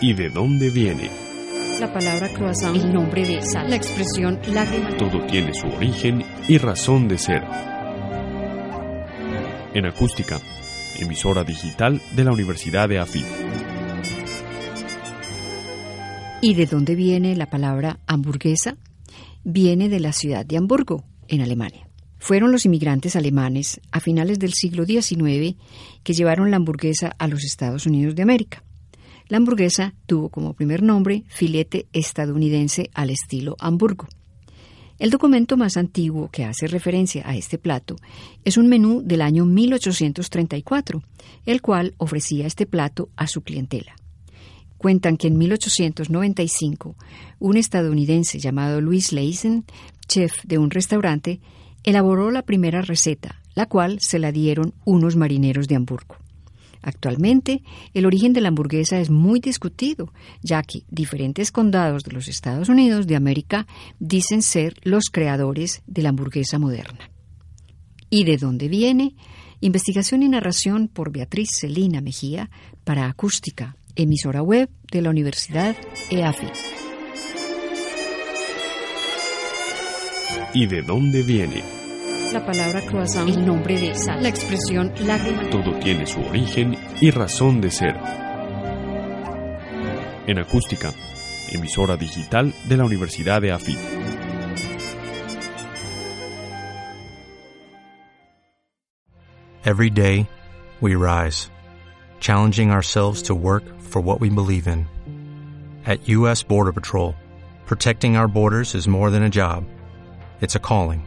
¿Y de dónde viene? La palabra croissant, el nombre de sal, la expresión lágrima. Todo tiene su origen y razón de ser. En acústica, emisora digital de la Universidad de AFIT. ¿Y de dónde viene la palabra hamburguesa? Viene de la ciudad de Hamburgo, en Alemania. Fueron los inmigrantes alemanes a finales del siglo XIX que llevaron la hamburguesa a los Estados Unidos de América. La hamburguesa tuvo como primer nombre filete estadounidense al estilo Hamburgo. El documento más antiguo que hace referencia a este plato es un menú del año 1834, el cual ofrecía este plato a su clientela. Cuentan que en 1895 un estadounidense llamado Louis Leisen, chef de un restaurante, elaboró la primera receta, la cual se la dieron unos marineros de Hamburgo. Actualmente, el origen de la hamburguesa es muy discutido, ya que diferentes condados de los Estados Unidos de América dicen ser los creadores de la hamburguesa moderna. ¿Y de dónde viene? Investigación y narración por Beatriz Celina Mejía para Acústica, emisora web de la Universidad EAFI. ¿Y de dónde viene? La palabra croissant, el nombre de sal, la expresión lágrima. Todo tiene su origen y razón de ser. En acústica, emisora digital de la Universidad de AFIT. Every day, we rise, challenging ourselves to work for what we believe in. At U.S. Border Patrol, protecting our borders is more than a job, it's a calling.